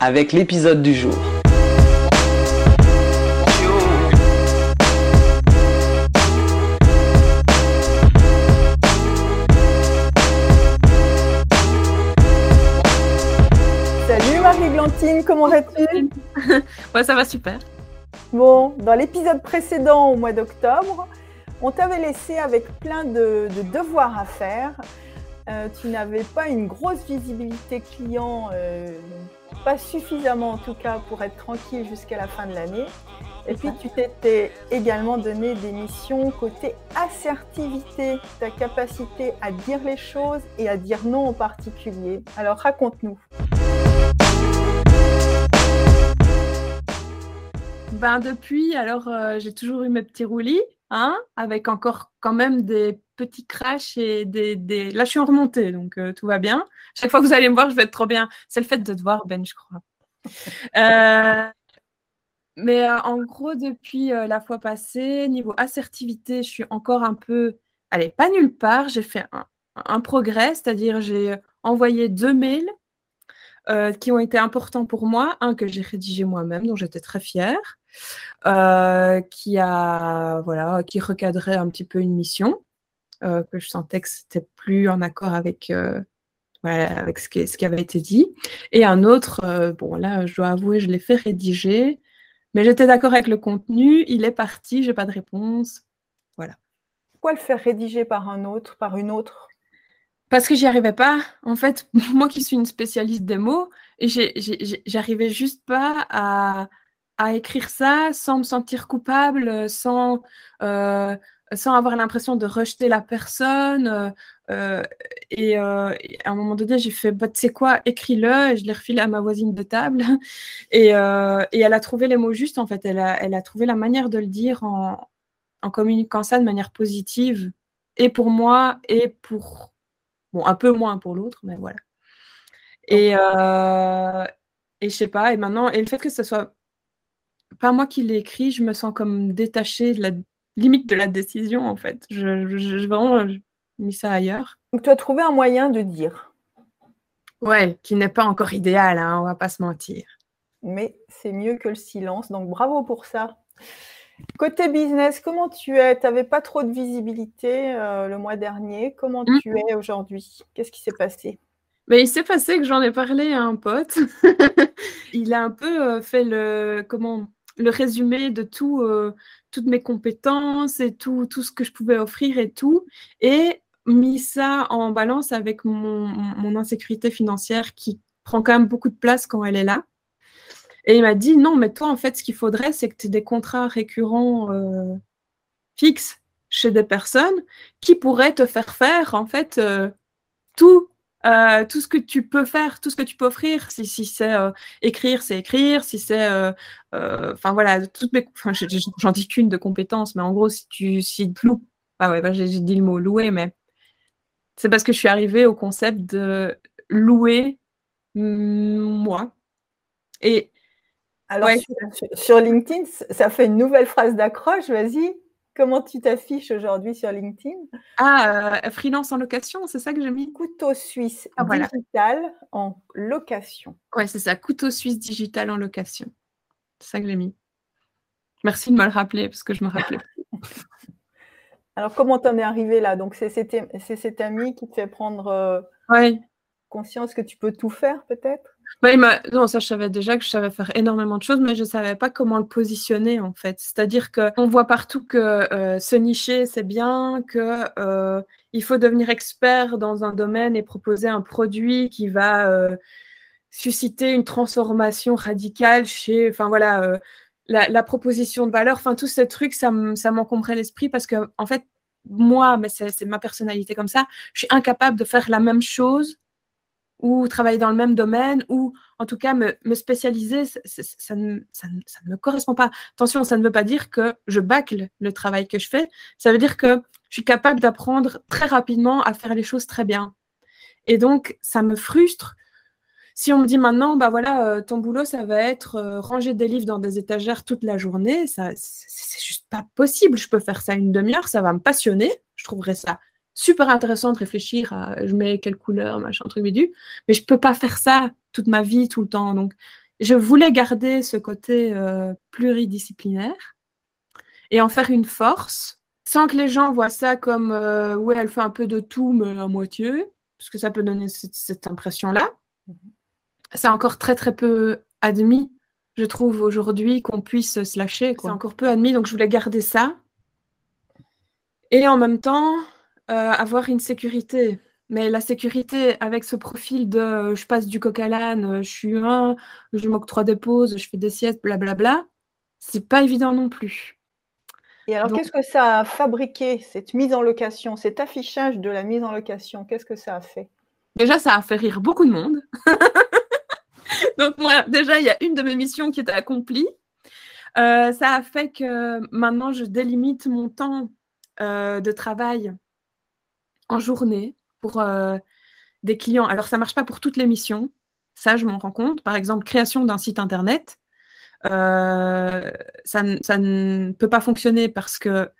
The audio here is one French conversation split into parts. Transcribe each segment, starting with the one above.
avec l'épisode du jour. Salut Marie-Glantine, comment vas-tu? Ouais, ça va super. Bon, dans l'épisode précédent au mois d'octobre, on t'avait laissé avec plein de, de devoirs à faire. Euh, tu n'avais pas une grosse visibilité client, euh, pas suffisamment en tout cas pour être tranquille jusqu'à la fin de l'année. Et puis tu t'étais également donné des missions côté assertivité, ta capacité à dire les choses et à dire non en particulier. Alors raconte-nous. Ben depuis, alors euh, j'ai toujours eu mes petits roulis, hein, avec encore quand même des petits crashs et des, des... Là, je suis en remontée, donc euh, tout va bien. Chaque fois que vous allez me voir, je vais être trop bien. C'est le fait de te voir, Ben, je crois. Euh, Mais euh, en gros, depuis euh, la fois passée, niveau assertivité, je suis encore un peu... Allez, pas nulle part. J'ai fait un, un progrès, c'est-à-dire j'ai envoyé deux mails euh, qui ont été importants pour moi. Un que j'ai rédigé moi-même, dont j'étais très fière, qui a voilà, qui recadrait un petit peu une mission euh, que je sentais que c'était plus en accord avec euh, voilà, avec ce qui, ce qui avait été dit. Et un autre, euh, bon là, je dois avouer, je l'ai fait rédiger, mais j'étais d'accord avec le contenu. Il est parti, j'ai pas de réponse. Voilà. Pourquoi le faire rédiger par un autre, par une autre? Parce que j'y arrivais pas. En fait, moi qui suis une spécialiste des mots, j'arrivais juste pas à, à écrire ça sans me sentir coupable, sans, euh, sans avoir l'impression de rejeter la personne. euh, euh, et, euh, et à un moment donné, j'ai fait, bah, tu sais quoi, écris-le, et je l'ai refilé à ma voisine de table. Et, euh, et elle a trouvé les mots justes, en fait. Elle a, elle a trouvé la manière de le dire en, en communiquant ça de manière positive, et pour moi, et pour Bon, un peu moins pour l'autre, mais voilà. Et, et je sais pas, et maintenant, et le fait que ce soit pas moi qui l'ai écrit, je me sens comme détachée de la limite de la décision, en fait. Je, je, je- vraiment je- mis ça ailleurs. Donc tu as trouvé un moyen de dire, Ouais, qui n'est pas encore idéal, hein, on va pas se mentir. mais c'est mieux que le silence, donc bravo pour ça. Côté business, comment tu es? Tu n'avais pas trop de visibilité euh, le mois dernier. Comment Mm. tu es aujourd'hui? Qu'est-ce qui s'est passé? Mais il s'est passé que j'en ai parlé à un pote. il a un peu euh, fait le, comment, le résumé de tout, euh, toutes mes compétences et tout, tout ce que je pouvais offrir et tout, et mis ça en balance avec mon, mon insécurité financière qui prend quand même beaucoup de place quand elle est là. Et il m'a dit, non, mais toi, en fait, ce qu'il faudrait, c'est que tu aies des contrats récurrents euh, fixes chez des personnes qui pourraient te faire faire, en fait, euh, tout euh, tout ce que tu peux faire, tout ce que tu peux offrir, si, si c'est euh, écrire, c'est écrire, si c'est, euh, enfin voilà, toutes mes, j'en dis qu'une de compétences, mais en gros, si tu, si loues, ah ouais, bah, j'ai dit le mot louer, mais c'est parce que je suis arrivée au concept de louer mm, moi. Et Alors Ouais. sur, LinkedIn, ça fait une nouvelle phrase d'accroche. Vas-y, comment tu t'affiches aujourd'hui sur LinkedIn? Ah, euh, freelance en location, c'est ça que j'ai mis? Couteau suisse Ah, voilà. digital en location. Ouais, c'est ça, couteau suisse digital en location. C'est ça que j'ai mis. Merci de me le rappeler parce que je me rappelais. Alors comment t'en es arrivé là? Donc c'est cet, ami qui te fait prendre euh, Ouais. conscience que tu peux tout faire peut-être? Non, ça, je savais déjà que je savais faire énormément de choses, mais je ne savais pas comment le positionner, en fait. C'est-à-dire qu'on voit partout que euh, se nicher, c'est bien, que euh, il faut devenir expert dans un domaine et proposer un produit qui va euh, susciter une transformation radicale chez, enfin voilà, euh, la, proposition de valeur, enfin tous ces trucs, ça m'encombrait l'esprit parce que, en fait, moi, mais c'est ma personnalité comme ça, je suis incapable de faire la même chose ou travailler dans le même domaine, ou en tout cas me, spécialiser, ça, ne, me correspond pas. Attention, ça ne veut pas dire que je bâcle le travail que je fais, ça veut dire que je suis capable d'apprendre très rapidement à faire les choses très bien. Et donc, ça me frustre. Si on me dit maintenant, bah voilà, euh, ton boulot, ça va être euh, ranger des livres dans des étagères toute la journée, ça, c'est juste pas possible. Je peux faire ça une demi-heure, ça va me passionner. Je trouverais ça super intéressant de réfléchir à je mets quelle couleur, machin, truc bidu, mais je peux pas faire ça toute ma vie, tout le temps. Donc, je voulais garder ce côté euh, pluridisciplinaire et en faire une force, sans que les gens voient ça comme euh, ouais, elle fait un peu de tout, mais à moitié, parce que ça peut donner cette, impression-là. Mhm. C'est encore très très peu admis, je trouve, aujourd'hui, qu'on puisse se lâcher. C'est encore peu admis, donc je voulais garder ça. Et en même temps, euh, avoir une sécurité. Mais la sécurité avec ce profil de euh, je passe du coq à l'âne, euh, je suis un, je m'octroie des pauses, je fais des siestes, blablabla, c'est pas évident non plus. Et alors, qu'est-ce que ça a fabriqué, cette mise en location, cet affichage de la mise en location Qu'est-ce que ça a fait? Déjà, ça a fait rire beaucoup de monde. Donc, moi, déjà, il y a une de mes missions qui était accomplie. ça a fait que maintenant, je délimite mon temps de travail en journée pour euh, des clients. Alors, ça ne marche pas pour toutes les missions. Ça, je m'en rends compte. Par exemple, création d'un site Internet. Euh, ça, ne peut pas fonctionner parce que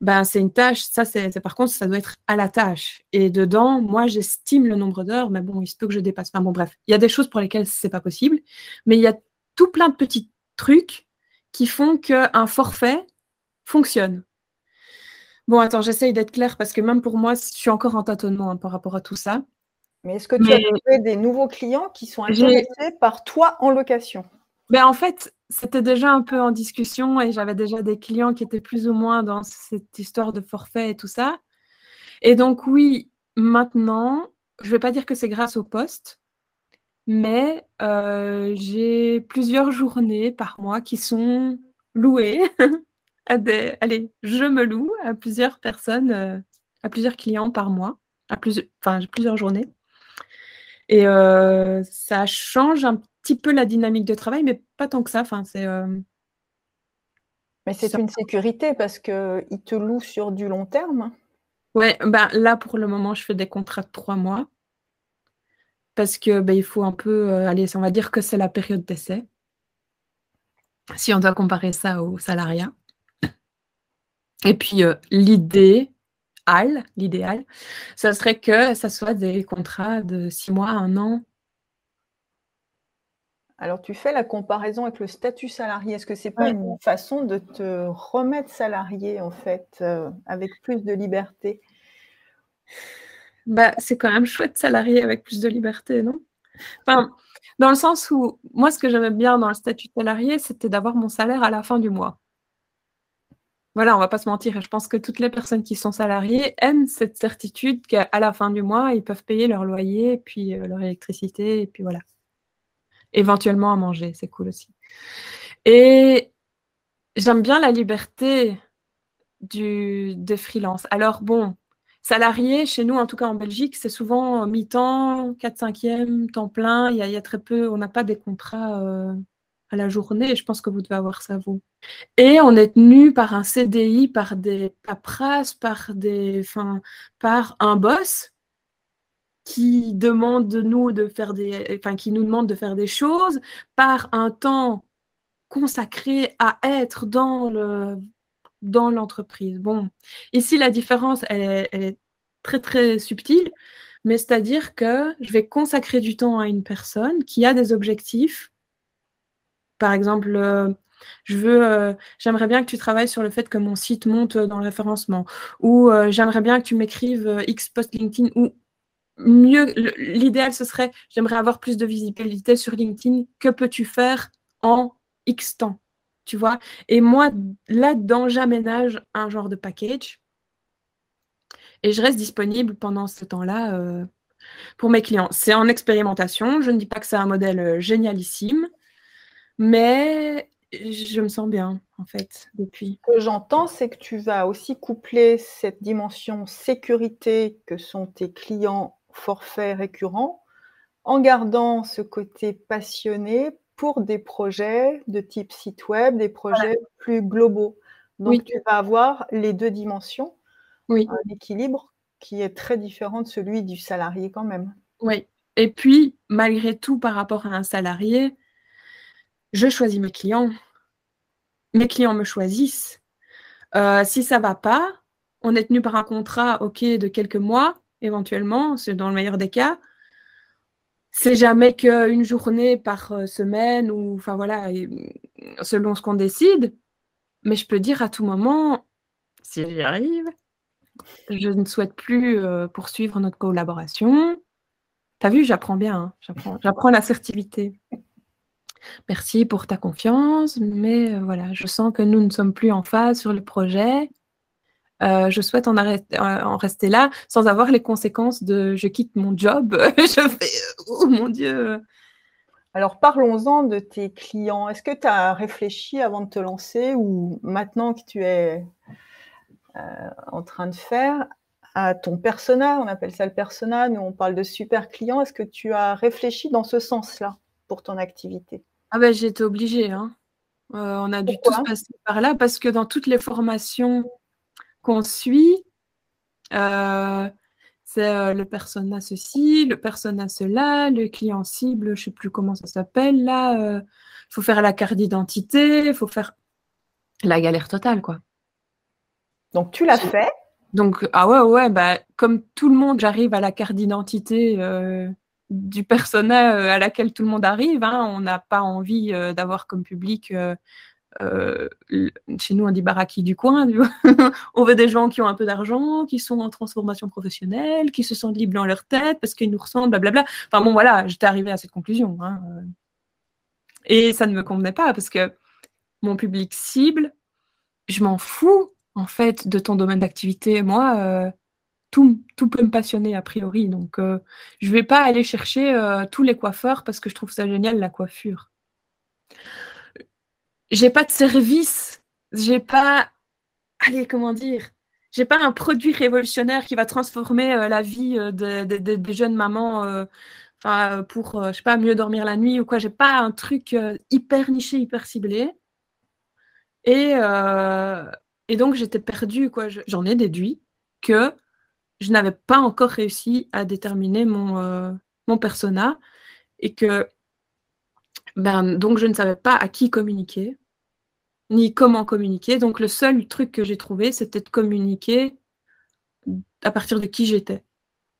ben, c'est une tâche. Ça, c'est par contre, ça doit être à la tâche. Et dedans, moi, j'estime le nombre d'heures, mais bon, il se peut que je dépasse. Enfin, bon, bref, il y a des choses pour lesquelles c'est pas possible, mais il y a tout plein de petits trucs qui font qu'un forfait fonctionne. Bon, attends, j'essaye d'être claire parce que même pour moi, je suis encore en tâtonnement hein, par rapport à tout ça. Mais est-ce que tu as trouvé des nouveaux clients qui sont intéressés par toi en location? Ben, En fait, c'était déjà un peu en discussion et j'avais déjà des clients qui étaient plus ou moins dans cette histoire de forfait et tout ça. Et donc, oui, maintenant, je ne vais pas dire que c'est grâce au poste, mais euh, j'ai plusieurs journées par mois qui sont louées allez, je me loue à plusieurs personnes, euh, à plusieurs clients par mois, à plusieurs, enfin, plusieurs journées. Et euh, ça change un petit peu la dynamique de travail, mais pas tant que ça. Enfin, c'est. Euh, mais c'est une sécurité parce qu'ils te louent sur du long terme. Ouais, ben là pour le moment, je fais des contrats de trois mois parce que ben, il faut un peu, allez, on va dire que c'est la période d'essai. Si on doit comparer ça au salariat. Et puis euh, l'idéal, l'idéal, ça serait que ça soit des contrats de six mois, un an. Alors tu fais la comparaison avec le statut salarié. Est-ce que c'est pas une façon de te remettre salarié en fait, euh, avec plus de liberté? Bah, c'est quand même chouette salarié avec plus de liberté, non? Enfin, dans le sens où moi, ce que j'aimais bien dans le statut salarié, c'était d'avoir mon salaire à la fin du mois. Voilà, on va pas se mentir. Je pense que toutes les personnes qui sont salariées aiment cette certitude qu'à la fin du mois, ils peuvent payer leur loyer, puis euh, leur électricité, et puis voilà. Éventuellement à manger, c'est cool aussi. Et j'aime bien la liberté du, des freelance. Alors bon, salarié, chez nous, en tout cas en Belgique, c'est souvent mi-temps, 4-5e, temps plein. Il y, a, très peu, on n'a pas des contrats euh, à la journée, je pense que vous devez avoir ça, vous. Et on est tenu par un CDI, par des paperasses, par, des, par un boss qui demande de nous de faire des, qui nous demande de faire des choses, par un temps consacré à être dans le dans l'entreprise. Bon, ici la différence est, elle est très très subtile, mais c'est-à-dire que je vais consacrer du temps à une personne qui a des objectifs par exemple, euh, je veux, euh, j'aimerais bien que tu travailles sur le fait que mon site monte dans le référencement, ou euh, j'aimerais bien que tu m'écrives X post LinkedIn, ou mieux, l'idéal ce serait, j'aimerais avoir plus de visibilité sur LinkedIn. Que peux-tu faire en X temps, tu vois? Et moi, là-dedans, j'aménage un genre de package et je reste disponible pendant ce temps-là pour mes clients. C'est en expérimentation. Je ne dis pas que c'est un modèle génialissime. Mais je me sens bien, en fait, depuis. Ce que j'entends, c'est que tu vas aussi coupler cette dimension sécurité que sont tes clients forfaits récurrents en gardant ce côté passionné pour des projets de type site web, des projets plus globaux. Donc, tu vas avoir les deux dimensions, oui. un équilibre qui est très différent de celui du salarié quand même. Oui. Et puis, malgré tout, par rapport à un salarié, je choisis mes clients. Mes clients me choisissent. Euh, si ça ne va pas, on est tenu par un contrat, OK, de quelques mois, éventuellement, c'est dans le meilleur des cas. C'est jamais qu'une journée par euh, semaine ou, enfin voilà, selon ce qu'on décide. Mais je peux dire à tout moment, si j'y arrive, je ne souhaite plus euh, poursuivre notre collaboration. T'as vu, j'apprends bien, hein, j'apprends l'assertivité. Merci pour ta confiance, mais euh, voilà, je sens que nous ne sommes plus en phase sur le projet. Euh, je souhaite en, en, rester là sans avoir les conséquences de je quitte mon job. je fais, oh mon Dieu. Alors parlons-en de tes clients. Est-ce que tu as réfléchi avant de te lancer ou maintenant que tu es euh, en train de faire à ton persona, on appelle ça le persona, nous on parle de super client, est-ce que tu as réfléchi dans ce sens-là pour ton activité? Ah ben été obligée, hein. Euh, on a dû tous passer par là parce que dans toutes les formations qu'on suit, euh, c'est le persona ceci, le persona cela, le client cible, je ne sais plus comment ça s'appelle là. Il faut faire la carte d'identité, il faut faire la galère totale, quoi. Donc tu l'as fait? Donc, ah ouais, ouais, bah, comme tout le monde, j'arrive à la carte d'identité euh, du persona euh, à laquelle tout le monde arrive. Hein. on n'a pas envie euh, d'avoir comme public, chez nous on dit baraki du coin, on veut des gens qui ont un peu d'argent, qui sont en transformation professionnelle, qui se sentent libres dans leur tête parce qu'ils nous ressemblent, blablabla. Enfin bon, voilà, j'étais arrivée à cette conclusion. Hein, Et ça ne me convenait pas parce que mon public cible, je m'en fous en fait, de ton domaine d'activité. Moi, euh, tout, tout, peut me passionner a priori. Donc, euh, je ne vais pas aller chercher euh, tous les coiffeurs parce que je trouve ça génial, la coiffure. J'ai pas de service. J'ai pas. Allez, comment dire? J'ai pas un produit révolutionnaire qui va transformer la vie des jeunes mamans. Pour, je sais pas, mieux dormir la nuit ou quoi. J'ai pas un truc hyper niché, hyper ciblé. Et, et donc, j'étais perdue, quoi. J'en ai déduit que je n'avais pas encore réussi à déterminer mon, euh, mon persona et que ben, donc je ne savais pas à qui communiquer ni comment communiquer. Donc le seul truc que j'ai trouvé, c'était de communiquer à partir de qui j'étais.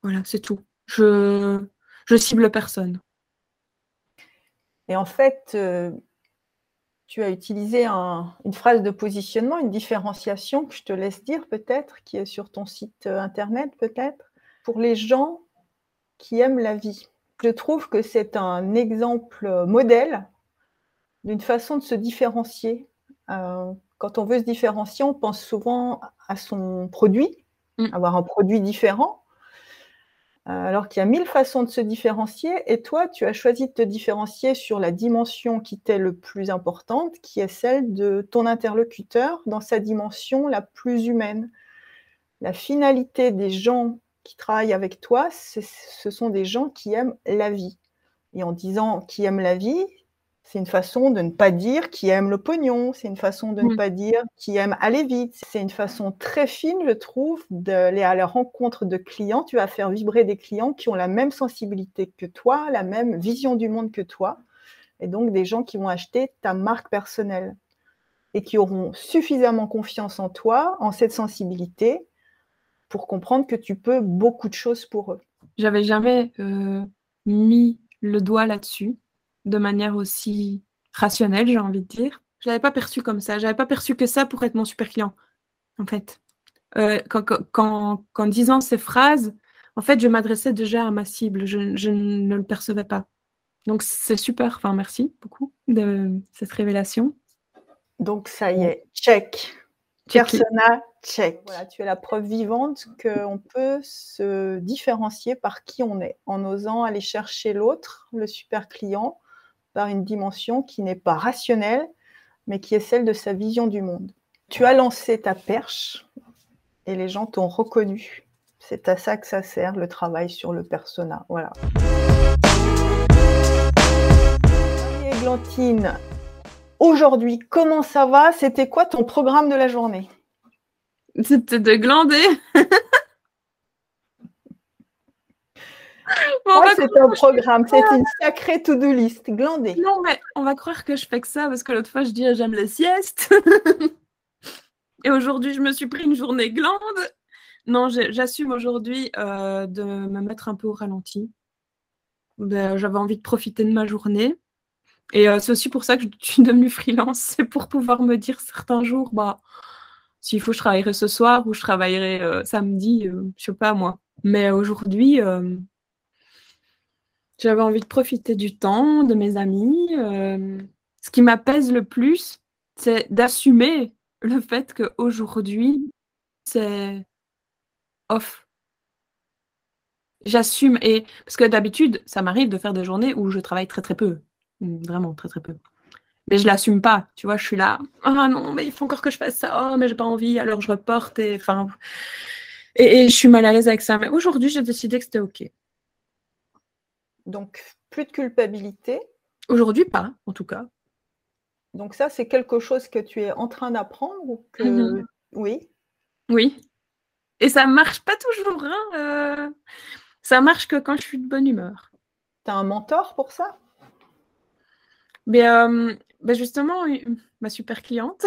Voilà, c'est tout. Je, je cible personne. Et en fait, euh, tu as utilisé une phrase de positionnement, une différenciation que je te laisse dire peut-être, qui est sur ton site euh, internet peut-être, pour les gens qui aiment la vie. Je trouve que c'est un exemple euh, modèle d'une façon de se différencier. Euh, quand on veut se différencier, on pense souvent à son produit, mm. avoir un produit différent. Alors qu'il y a mille façons de se différencier, et toi, tu as choisi de te différencier sur la dimension qui t'est le plus importante, qui est celle de ton interlocuteur dans sa dimension la plus humaine. La finalité des gens qui travaillent avec toi, ce sont des gens qui aiment la vie. Et en disant qui aiment la vie, c'est une façon de ne pas dire qui aime le pognon, c'est une façon de ne mm. pas dire qui aime aller vite. C'est une façon très fine, je trouve, d'aller à la rencontre de clients. Tu vas faire vibrer des clients qui ont la même sensibilité que toi, la même vision du monde que toi, et donc des gens qui vont acheter ta marque personnelle et qui auront suffisamment confiance en toi, en cette sensibilité, pour comprendre que tu peux beaucoup de choses pour eux. J'avais jamais euh, mis le doigt là-dessus de manière aussi rationnelle, j'ai envie de dire. Je l'avais pas perçu comme ça. Je n'avais pas perçu que ça pour être mon super client, en fait. Euh, quand, quand, disant ces phrases, en fait, je m'adressais déjà à ma cible. Je, ne le percevais pas. Donc, c'est super. Enfin, merci beaucoup de cette révélation. Donc, ça y est, check. Persona, check. Voilà, tu es la preuve vivante qu'on peut se différencier par qui on est en osant aller chercher l'autre, le super client, une dimension qui n'est pas rationnelle, mais qui est celle de sa vision du monde. Tu as lancé ta perche et les gens t'ont reconnu. C'est à ça que ça sert, le travail sur le persona. Voilà. Glantine, aujourd'hui, comment ça va? C'était quoi ton programme de la journée? C'était de glander c'est un programme, c'est une sacrée to-do list, glander. Non, mais on va croire que je fais que ça parce que l'autre fois je dis j'aime les siestes. Et aujourd'hui, je me suis pris une journée glande. Non, j'assume aujourd'hui euh, de me mettre un peu au ralenti. Ben, j'avais envie de profiter de ma journée. Et euh, c'est aussi pour ça que je suis devenue freelance. C'est pour pouvoir me dire certains jours, bah, s'il faut, je travaillerai ce soir ou je travaillerai euh, samedi, je sais pas moi. Mais aujourd'hui, j'avais envie de profiter du temps, de mes amis. ce qui m'apaise le plus, c'est d'assumer le fait qu'aujourd'hui, c'est off. J'assume et parce que d'habitude, ça m'arrive de faire des journées où je travaille très très peu, mmh, vraiment très très peu. Mais je l'assume pas, tu vois, je suis là, ah non, mais il faut encore que je fasse ça, oh mais j'ai pas envie, alors je reporte et enfin et, je suis mal à l'aise avec ça. Mais aujourd'hui, j'ai décidé que c'était ok. Donc plus de culpabilité. Aujourd'hui, pas, en tout cas. Donc ça, c'est quelque chose que tu es en train d'apprendre ou que mmh oui. Oui. Et ça marche pas toujours. Hein, euh, Ça marche que quand je suis de bonne humeur. Tu as un mentor pour ça? Mais euh, bah, justement, ma super cliente.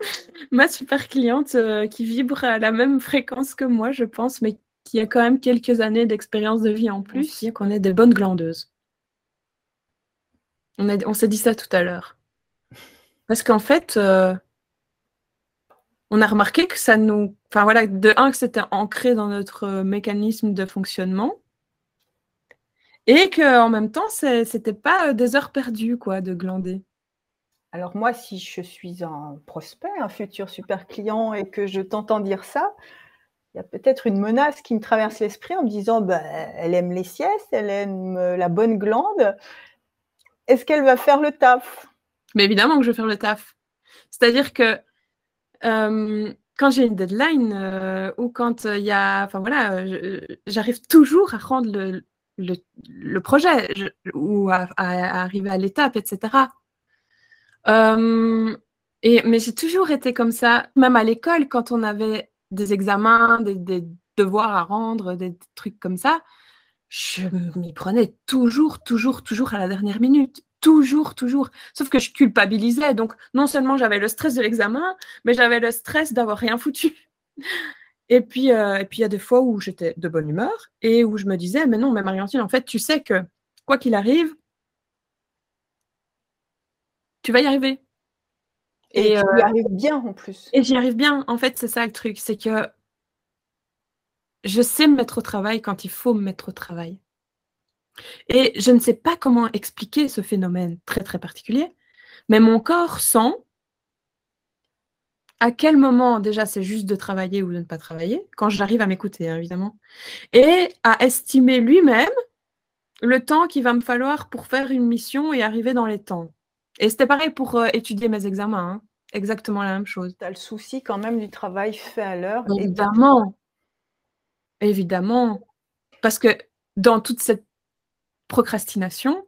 ma super cliente euh, qui vibre à la même fréquence que moi, je pense, mais qui a quand même quelques années d'expérience de vie en plus, qu'on est des bonnes glandeuses. On, s'est dit ça tout à l'heure. Parce qu'en fait, euh, on a remarqué que ça nous. Enfin voilà, de un, que c'était ancré dans notre mécanisme de fonctionnement. Et qu'en même temps, c'était pas euh, des heures perdues, quoi, de glander. Alors moi, si je suis un prospect, un futur super client, et que je t'entends dire ça, il y a peut-être une menace qui me traverse l'esprit en me disant, bah, elle aime les siestes, elle aime la bonne glande, est-ce qu'elle va faire le taf? Mais évidemment que je vais faire le taf. C'est-à-dire que euh, quand j'ai une deadline euh, ou quand il y a. Enfin voilà, j'arrive toujours à rendre le, projet ou à, arriver à l'étape, etc. Euh, et, mais j'ai toujours été comme ça, même à l'école, quand on avait des examens, des, devoirs à rendre, des trucs comme ça je m'y prenais toujours, toujours, toujours à la dernière minute. Toujours, toujours. Sauf que je culpabilisais. Donc, non seulement j'avais le stress de l'examen, mais j'avais le stress d'avoir rien foutu. Et puis, euh, puis il y a des fois où j'étais de bonne humeur et où je me disais, mais non, mais Mariantine, en fait, tu sais que quoi qu'il arrive, tu vas y arriver. Et, tu y euh, arrives bien en plus. Et j'y arrive bien. En fait, c'est ça le truc, c'est que je sais me mettre au travail quand il faut me mettre au travail. Et je ne sais pas comment expliquer ce phénomène très très particulier, mais mon corps sent à quel moment déjà c'est juste de travailler ou de ne pas travailler, quand j'arrive à m'écouter hein, évidemment, et à estimer lui-même le temps qu'il va me falloir pour faire une mission et arriver dans les temps. Et c'était pareil pour euh, étudier mes examens, hein. exactement la même chose. Tu as le souci quand même du travail fait à l'heure. Évidemment, Évidemment, parce que dans toute cette procrastination,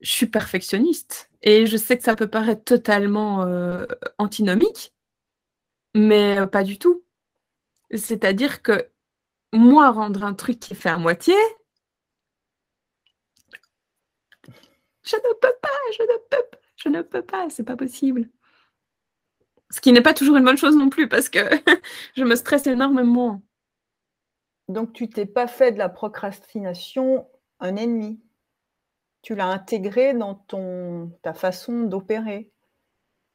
je suis perfectionniste et je sais que ça peut paraître totalement euh, antinomique, mais euh, pas du tout. C'est-à-dire que moi, rendre un truc qui est fait à moitié, je ne peux pas, je ne peux pas, je ne peux pas, c'est pas possible. Ce qui n'est pas toujours une bonne chose non plus parce que je me stresse énormément. Donc, tu t'es pas fait de la procrastination un ennemi. Tu l'as intégré dans ton, ta façon d'opérer.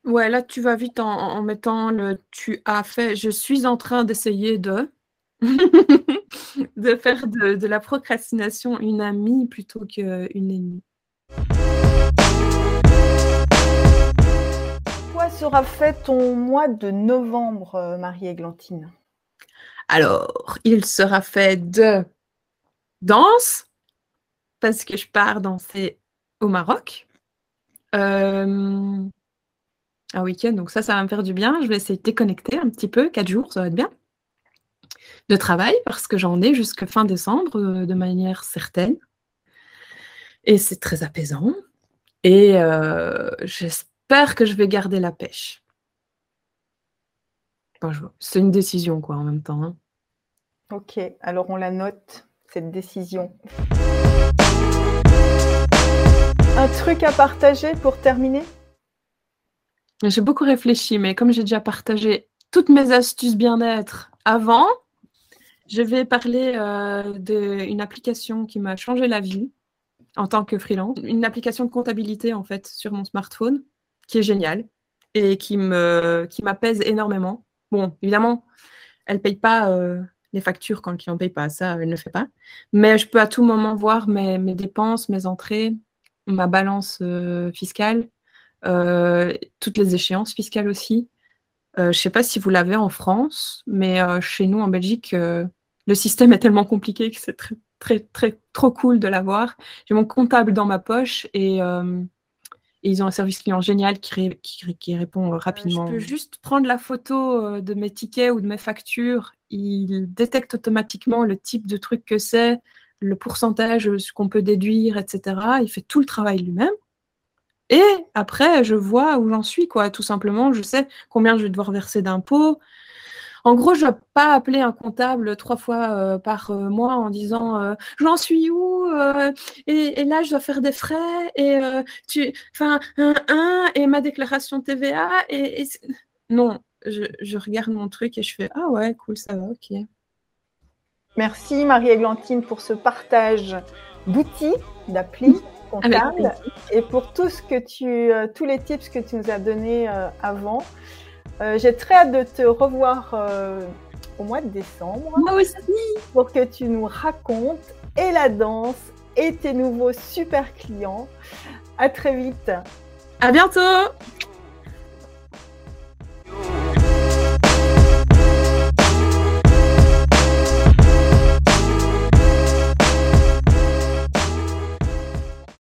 Ouais, là, tu vas vite en, mettant le tu as fait. Je suis en train d'essayer de. de faire de, de, la procrastination une amie plutôt qu'une ennemie. Quoi sera fait ton mois de novembre, euh, Marie-Églantine alors, il sera fait de danse, parce que je pars danser au Maroc. Euh, un week-end, donc ça, ça va me faire du bien. Je vais essayer de déconnecter un petit peu, quatre jours, ça va être bien. De travail, parce que j'en ai jusqu'à fin décembre, euh, de manière certaine. Et c'est très apaisant. Et j'espère que je vais garder la pêche. c'est une décision, quoi, en même temps. Hein. Ok, alors on la note, cette décision. Un truc à partager pour terminer? J'ai beaucoup réfléchi, mais comme j'ai déjà partagé toutes mes astuces bien-être avant, je vais parler euh, d'une application qui m'a changé la vie en tant que freelance. Une application de comptabilité, en fait, sur mon smartphone, qui est géniale et qui me qui m'apaise énormément. Bon, évidemment, elle ne paye pas euh, les factures quand le client ne paye pas, ça, elle ne fait pas. Mais je peux à tout moment voir mes, mes dépenses, mes entrées, ma balance euh, fiscale, toutes les échéances fiscales aussi. je ne sais pas si vous l'avez en France, mais chez nous, en Belgique, le système est tellement compliqué que c'est très, très, très, trop cool de l'avoir. J'ai mon comptable dans ma poche et, euh, ils ont un service client génial qui, qui, répond euh, rapidement. je peux juste prendre la photo euh, de mes tickets ou de mes factures. Il détecte automatiquement le type de truc que c'est, le pourcentage, ce qu'on peut déduire, etc. Il fait tout le travail lui-même. Et après, je vois où j'en suis, quoi. Tout simplement, je sais combien je vais devoir verser d'impôts, en gros, je ne vais pas appeler un comptable trois fois euh, par euh, mois en disant euh, j'en suis où et, là je dois faire des frais et tu, enfin un, et ma déclaration TVA et, non, je, regarde mon truc et je fais ah ouais cool ça va ok. Merci Marie-Églantine pour ce partage d'outils, d'applis comptables et pour tout ce que tu, tous les tips que tu nous as donnés avant. Euh, j'ai très hâte de te revoir euh, au mois de décembre. Moi aussi. Pour que tu nous racontes et la danse et tes nouveaux super clients. À très vite. À bientôt.